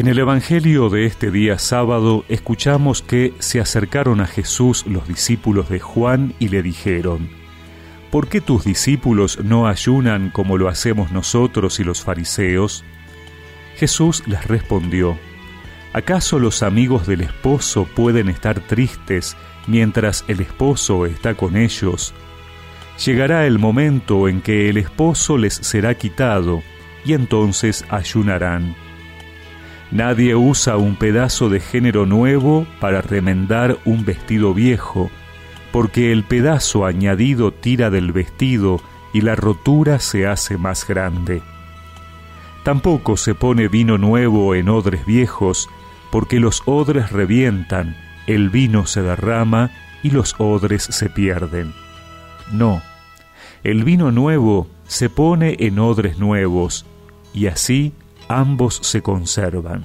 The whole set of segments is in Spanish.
En el Evangelio de este día sábado escuchamos que se acercaron a Jesús los discípulos de Juan y le dijeron, ¿Por qué tus discípulos no ayunan como lo hacemos nosotros y los fariseos? Jesús les respondió, ¿acaso los amigos del esposo pueden estar tristes mientras el esposo está con ellos? Llegará el momento en que el esposo les será quitado y entonces ayunarán. Nadie usa un pedazo de género nuevo para remendar un vestido viejo, porque el pedazo añadido tira del vestido y la rotura se hace más grande. Tampoco se pone vino nuevo en odres viejos, porque los odres revientan, el vino se derrama y los odres se pierden. No, el vino nuevo se pone en odres nuevos, y así ambos se conservan.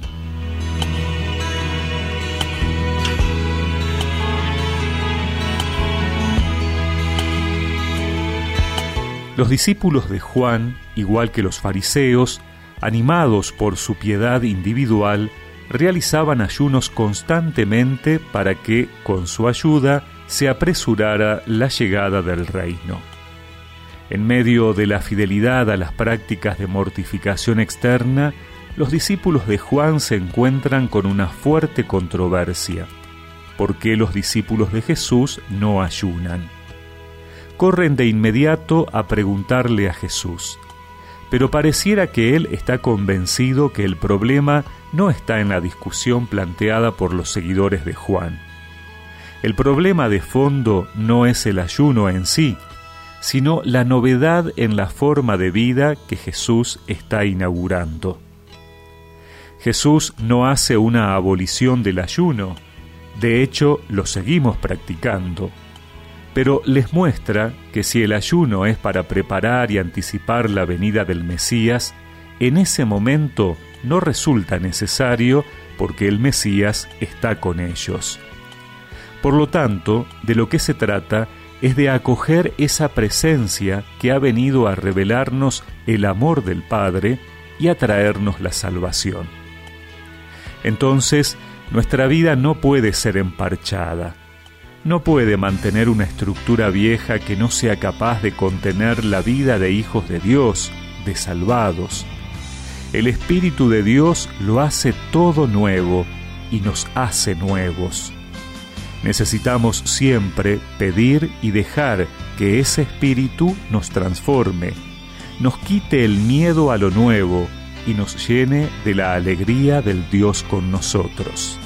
Los discípulos de Juan, igual que los fariseos, animados por su piedad individual, realizaban ayunos constantemente para que, con su ayuda, se apresurara la llegada del reino. En medio de la fidelidad a las prácticas de mortificación externa, los discípulos de Juan se encuentran con una fuerte controversia. ¿Por qué los discípulos de Jesús no ayunan? Corren de inmediato a preguntarle a Jesús, pero pareciera que él está convencido que el problema no está en la discusión planteada por los seguidores de Juan. El problema de fondo no es el ayuno en sí, sino la novedad en la forma de vida que Jesús está inaugurando. Jesús no hace una abolición del ayuno, de hecho lo seguimos practicando, pero les muestra que si el ayuno es para preparar y anticipar la venida del Mesías, en ese momento no resulta necesario porque el Mesías está con ellos. Por lo tanto, de lo que se trata es de acoger esa presencia que ha venido a revelarnos el amor del Padre y a traernos la salvación. Entonces, nuestra vida no puede ser emparchada, no puede mantener una estructura vieja que no sea capaz de contener la vida de hijos de Dios, de salvados. El Espíritu de Dios lo hace todo nuevo y nos hace nuevos. Necesitamos siempre pedir y dejar que ese espíritu nos transforme, nos quite el miedo a lo nuevo y nos llene de la alegría del Dios con nosotros.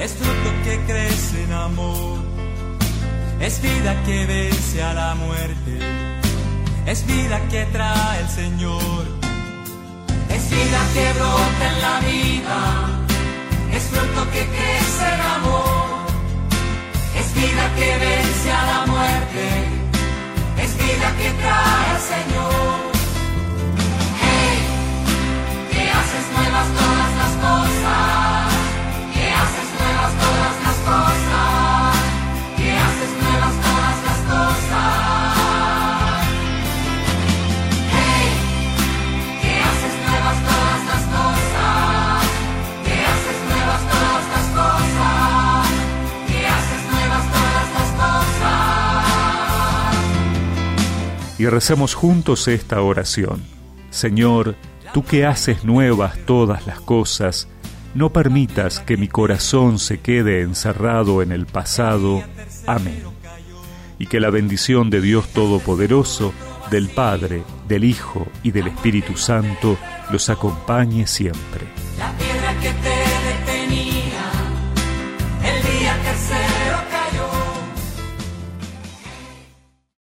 Es fruto que crece en amor, es vida que vence a la muerte, es vida que trae el Señor, es vida que brota en la vida, es fruto que crece y recemos juntos esta oración. Señor, tú que haces nuevas todas las cosas, no permitas que mi corazón se quede encerrado en el pasado. Amén. Y que la bendición de Dios Todopoderoso, del Padre, del Hijo y del Espíritu Santo los acompañe siempre. La piedra que te detenía, el día